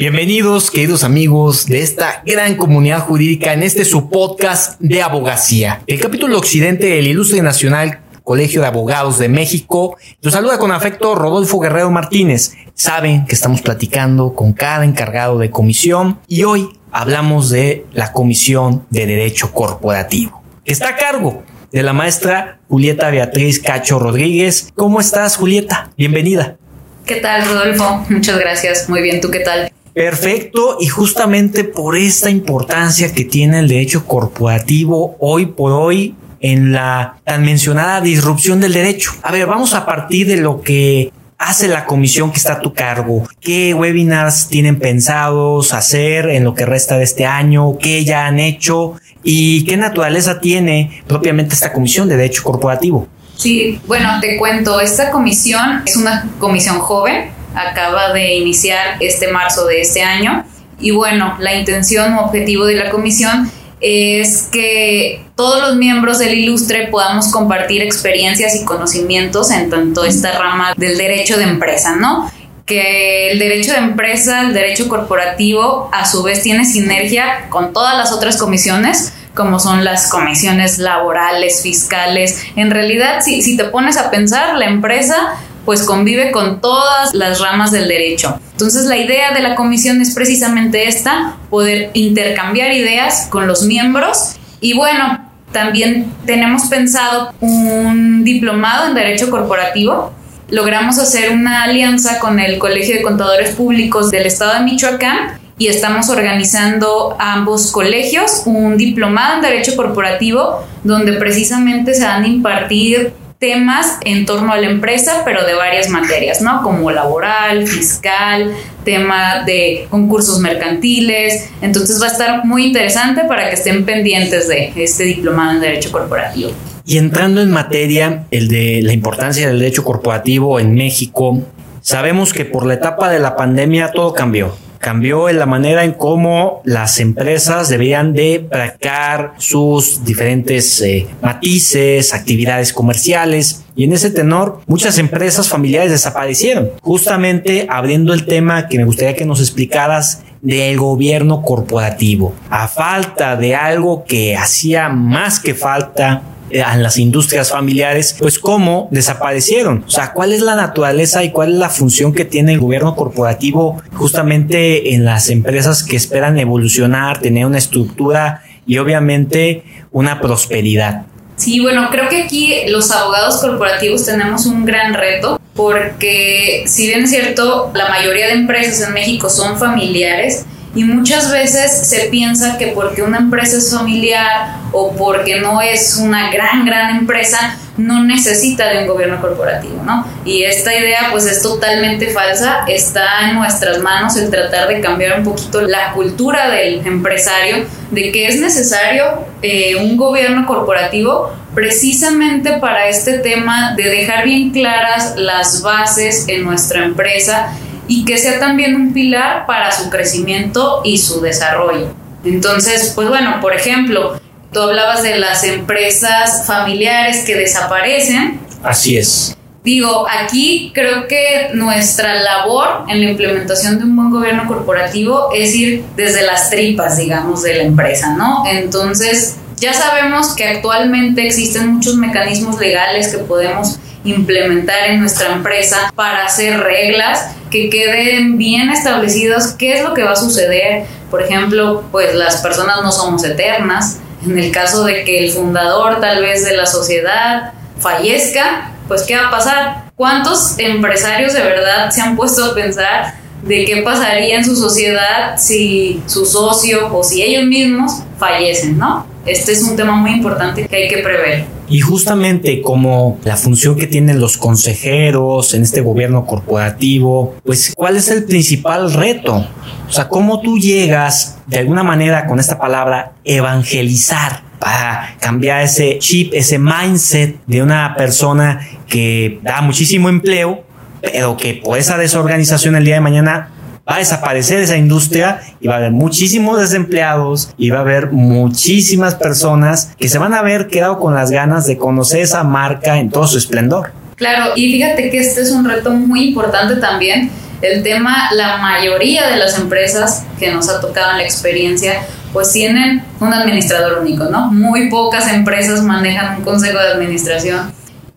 Bienvenidos, queridos amigos de esta gran comunidad jurídica en este su podcast de abogacía. El capítulo occidente del Ilustre Nacional Colegio de Abogados de México. Los saluda con afecto Rodolfo Guerrero Martínez. Saben que estamos platicando con cada encargado de comisión y hoy hablamos de la Comisión de Derecho Corporativo. Está a cargo de la maestra Julieta Beatriz Cacho Rodríguez. ¿Cómo estás, Julieta? Bienvenida. ¿Qué tal, Rodolfo? Muchas gracias. Muy bien, ¿tú qué tal? Perfecto, y justamente por esta importancia que tiene el derecho corporativo hoy por hoy en la tan mencionada disrupción del derecho. A ver, vamos a partir de lo que hace la comisión que está a tu cargo? ¿Qué webinars tienen pensados hacer en lo que resta de este año? ¿Qué ya han hecho? ¿Y qué naturaleza tiene propiamente esta comisión de derecho corporativo? Sí, bueno, te cuento, esta comisión es una comisión joven, acaba de iniciar este marzo de este año y bueno, la intención o objetivo de la comisión es que todos los miembros del ilustre podamos compartir experiencias y conocimientos en tanto esta rama del derecho de empresa, ¿no? Que el derecho de empresa, el derecho corporativo, a su vez tiene sinergia con todas las otras comisiones, como son las comisiones laborales, fiscales. En realidad, si, si te pones a pensar, la empresa pues convive con todas las ramas del derecho. Entonces la idea de la comisión es precisamente esta, poder intercambiar ideas con los miembros y bueno, también tenemos pensado un diplomado en Derecho Corporativo. Logramos hacer una alianza con el Colegio de Contadores Públicos del Estado de Michoacán y estamos organizando ambos colegios un diplomado en Derecho Corporativo donde precisamente se van a impartir temas en torno a la empresa, pero de varias materias, ¿no? Como laboral, fiscal, tema de concursos mercantiles. Entonces va a estar muy interesante para que estén pendientes de este diplomado en Derecho Corporativo. Y entrando en materia, el de la importancia del derecho corporativo en México, sabemos que por la etapa de la pandemia todo cambió cambió en la manera en cómo las empresas debían de practicar sus diferentes eh, matices, actividades comerciales. Y en ese tenor, muchas empresas familiares desaparecieron. Justamente abriendo el tema que me gustaría que nos explicaras del gobierno corporativo. A falta de algo que hacía más que falta en las industrias familiares, pues cómo desaparecieron. O sea, cuál es la naturaleza y cuál es la función que tiene el gobierno corporativo justamente en las empresas que esperan evolucionar, tener una estructura y obviamente una prosperidad. Sí, bueno, creo que aquí los abogados corporativos tenemos un gran reto porque si bien es cierto, la mayoría de empresas en México son familiares, y muchas veces se piensa que porque una empresa es familiar o porque no es una gran, gran empresa, no necesita de un gobierno corporativo, ¿no? Y esta idea pues es totalmente falsa, está en nuestras manos el tratar de cambiar un poquito la cultura del empresario, de que es necesario eh, un gobierno corporativo precisamente para este tema de dejar bien claras las bases en nuestra empresa y que sea también un pilar para su crecimiento y su desarrollo. Entonces, pues bueno, por ejemplo, tú hablabas de las empresas familiares que desaparecen. Así es. Digo, aquí creo que nuestra labor en la implementación de un buen gobierno corporativo es ir desde las tripas, digamos, de la empresa, ¿no? Entonces, ya sabemos que actualmente existen muchos mecanismos legales que podemos implementar en nuestra empresa para hacer reglas que queden bien establecidas qué es lo que va a suceder. Por ejemplo, pues las personas no somos eternas. En el caso de que el fundador tal vez de la sociedad fallezca, pues ¿qué va a pasar? ¿Cuántos empresarios de verdad se han puesto a pensar de qué pasaría en su sociedad si su socio o si ellos mismos fallecen, ¿no? Este es un tema muy importante que hay que prever. Y justamente como la función que tienen los consejeros en este gobierno corporativo, pues ¿cuál es el principal reto? O sea, ¿cómo tú llegas de alguna manera con esta palabra evangelizar para cambiar ese chip, ese mindset de una persona que da muchísimo empleo, pero que por esa desorganización el día de mañana va a desaparecer esa industria y va a haber muchísimos desempleados y va a haber muchísimas personas que se van a haber quedado con las ganas de conocer esa marca en todo su esplendor. Claro, y fíjate que este es un reto muy importante también El tema, la mayoría de las empresas que nos ha tocado en la experiencia, pues tienen un administrador único, ¿no? Muy pocas empresas manejan un consejo de administración.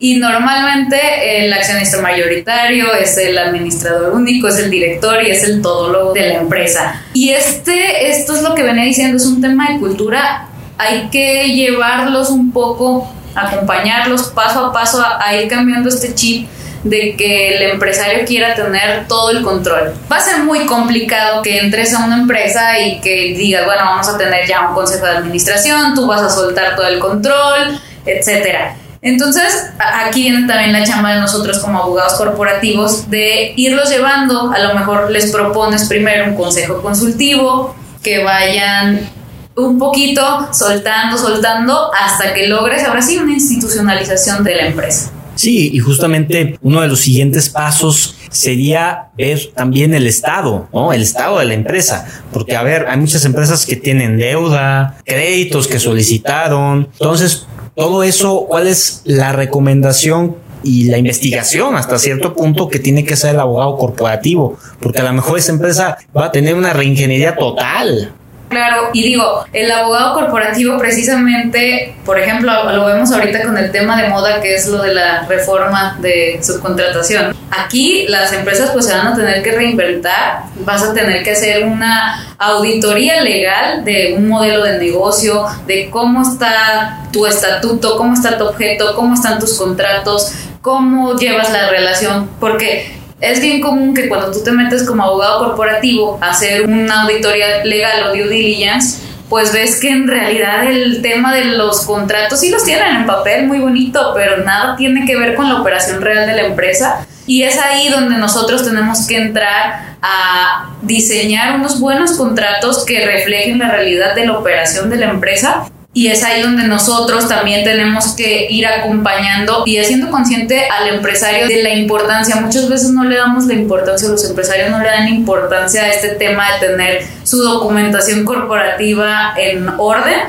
Y normalmente el accionista mayoritario es el administrador único, es el director y es el todólogo de la empresa. Y este, esto es lo que venía diciendo, es un tema de cultura. Hay que llevarlos un poco, acompañarlos paso a paso a ir cambiando este chip de que el empresario quiera tener todo el control. Va a ser muy complicado que entres a una empresa y que digas, bueno, vamos a tener ya un consejo de administración, tú vas a soltar todo el control, etcétera. Entonces, aquí viene también la chamba de nosotros como abogados corporativos de irlos llevando, a lo mejor les propones primero un consejo consultivo, que vayan un poquito soltando, soltando, hasta que logres ahora sí una institucionalización de la empresa. Sí, y justamente uno de los siguientes pasos sería ver también el estado, ¿no? El estado de la empresa. Porque, a ver, hay muchas empresas que tienen deuda, créditos que solicitaron. Entonces, todo eso, ¿cuál es la recomendación y la investigación hasta cierto punto que tiene que ser el abogado corporativo? Porque a lo mejor esa empresa va a tener una reingeniería total. Claro, y digo, el abogado corporativo precisamente, por ejemplo, lo vemos ahorita con el tema de moda que es lo de la reforma de subcontratación. Aquí las empresas pues se van a tener que reinventar, vas a tener que hacer una auditoría legal de un modelo de negocio, de cómo está tu estatuto, cómo está tu objeto, cómo están tus contratos, cómo llevas la relación, porque es bien común que cuando tú te metes como abogado corporativo a hacer una auditoría legal o due diligence, pues ves que en realidad el tema de los contratos sí los tienen en papel muy bonito, pero nada tiene que ver con la operación real de la empresa. Y es ahí donde nosotros tenemos que entrar a diseñar unos buenos contratos que reflejen la realidad de la operación de la empresa y es ahí donde nosotros también tenemos que ir acompañando y haciendo consciente al empresario de la importancia. Muchas veces no le damos la importancia, los empresarios no le dan importancia a este tema de tener su documentación corporativa en orden.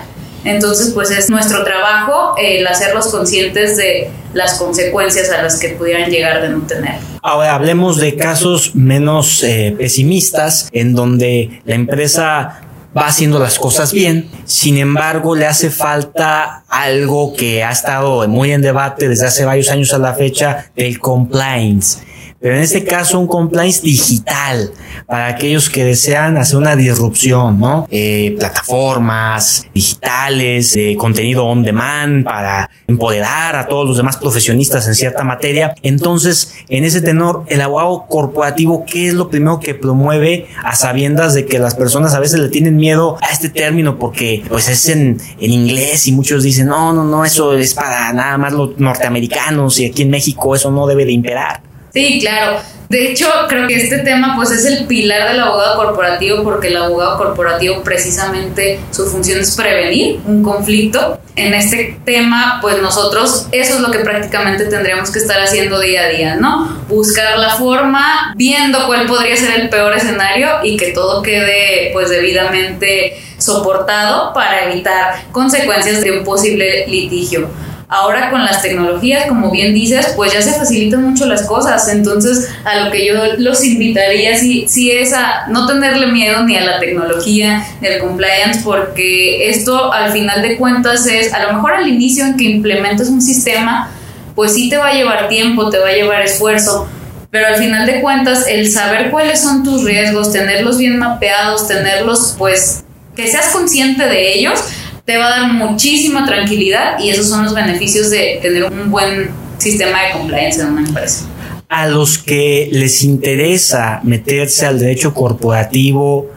Entonces, pues es nuestro trabajo el hacerlos conscientes de las consecuencias a las que pudieran llegar de no tener. Ahora hablemos de casos menos eh, pesimistas, en donde la empresa va haciendo las cosas bien. Sin embargo, le hace falta algo que ha estado muy en debate desde hace varios años a la fecha, el compliance pero en este caso un compliance digital para aquellos que desean hacer una disrupción, ¿no? Eh, plataformas digitales, de contenido on demand para empoderar a todos los demás profesionistas en cierta materia. Entonces, en ese tenor, el abogado corporativo, ¿qué es lo primero que promueve a sabiendas de que las personas a veces le tienen miedo a este término porque pues es en, en inglés y muchos dicen, no, no, no, eso es para nada más los norteamericanos y aquí en México eso no debe de imperar. Sí, claro. De hecho, creo que este tema pues es el pilar del abogado corporativo porque el abogado corporativo precisamente su función es prevenir un conflicto. En este tema, pues nosotros eso es lo que prácticamente tendríamos que estar haciendo día a día, ¿no? Buscar la forma, viendo cuál podría ser el peor escenario y que todo quede pues debidamente soportado para evitar consecuencias de un posible litigio. Ahora con las tecnologías, como bien dices, pues ya se facilitan mucho las cosas. Entonces, a lo que yo los invitaría si, si es a no tenerle miedo ni a la tecnología, ni al compliance, porque esto al final de cuentas es, a lo mejor al inicio en que implementas un sistema, pues sí te va a llevar tiempo, te va a llevar esfuerzo, pero al final de cuentas el saber cuáles son tus riesgos, tenerlos bien mapeados, tenerlos pues que seas consciente de ellos, te va a dar muchísima tranquilidad y esos son los beneficios de tener un buen sistema de compliance en una empresa. A los que les interesa meterse al derecho corporativo,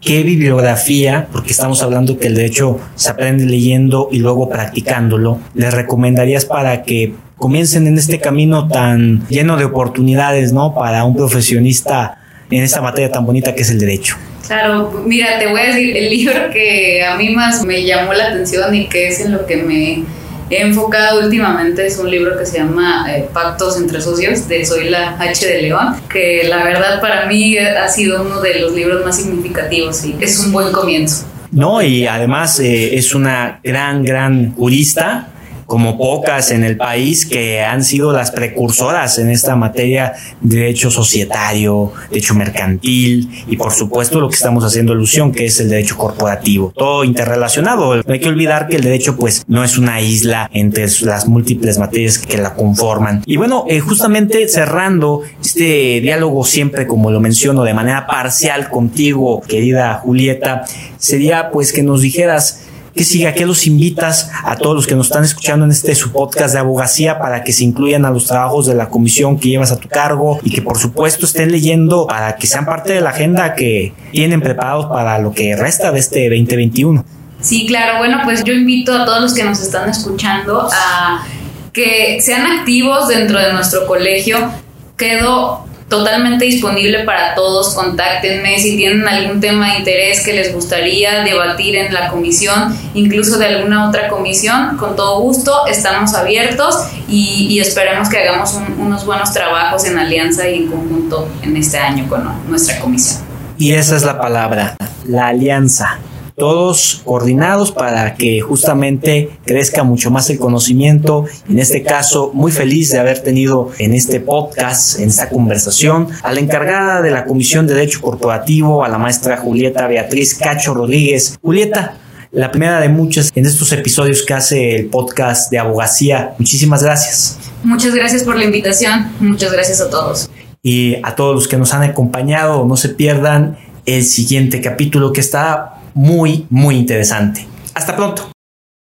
¿qué bibliografía, porque estamos hablando que el derecho se aprende leyendo y luego practicándolo, les recomendarías para que comiencen en este camino tan lleno de oportunidades, ¿no? Para un profesionista en esta materia tan bonita que es el derecho. Claro, mira, te voy a decir, el libro que a mí más me llamó la atención y que es en lo que me he enfocado últimamente es un libro que se llama eh, Pactos entre Socios de Soy la H de León, que la verdad para mí ha sido uno de los libros más significativos y es un buen comienzo. No, y además eh, es una gran, gran jurista como pocas en el país que han sido las precursoras en esta materia de derecho societario, derecho mercantil y por supuesto lo que estamos haciendo alusión que es el derecho corporativo. Todo interrelacionado. No hay que olvidar que el derecho pues no es una isla entre las múltiples materias que la conforman. Y bueno, eh, justamente cerrando este diálogo siempre como lo menciono de manera parcial contigo, querida Julieta, sería pues que nos dijeras que siga, que los invitas a todos los que nos están escuchando en este su podcast de abogacía para que se incluyan a los trabajos de la comisión que llevas a tu cargo y que por supuesto estén leyendo para que sean parte de la agenda que tienen preparados para lo que resta de este 2021. Sí, claro, bueno, pues yo invito a todos los que nos están escuchando a que sean activos dentro de nuestro colegio. Quedo totalmente disponible para todos. Contáctenme si tienen algún tema de interés que les gustaría debatir en la comisión, incluso de alguna otra comisión. Con todo gusto, estamos abiertos y, esperemos que hagamos unos buenos trabajos en alianza y en conjunto en este año con nuestra comisión. Y esa es la palabra, la alianza todos coordinados para que justamente crezca mucho más el conocimiento. En este caso, muy feliz de haber tenido en este podcast, en esta conversación, a la encargada de la Comisión de Derecho Corporativo, a la maestra Julieta Beatriz Cacho Rodríguez. Julieta, la primera de muchas en estos episodios que hace el podcast de abogacía. Muchísimas gracias. Muchas gracias por la invitación. Muchas gracias a todos. Y a todos los que nos han acompañado, no se pierdan el siguiente capítulo que está muy, muy interesante. Hasta pronto.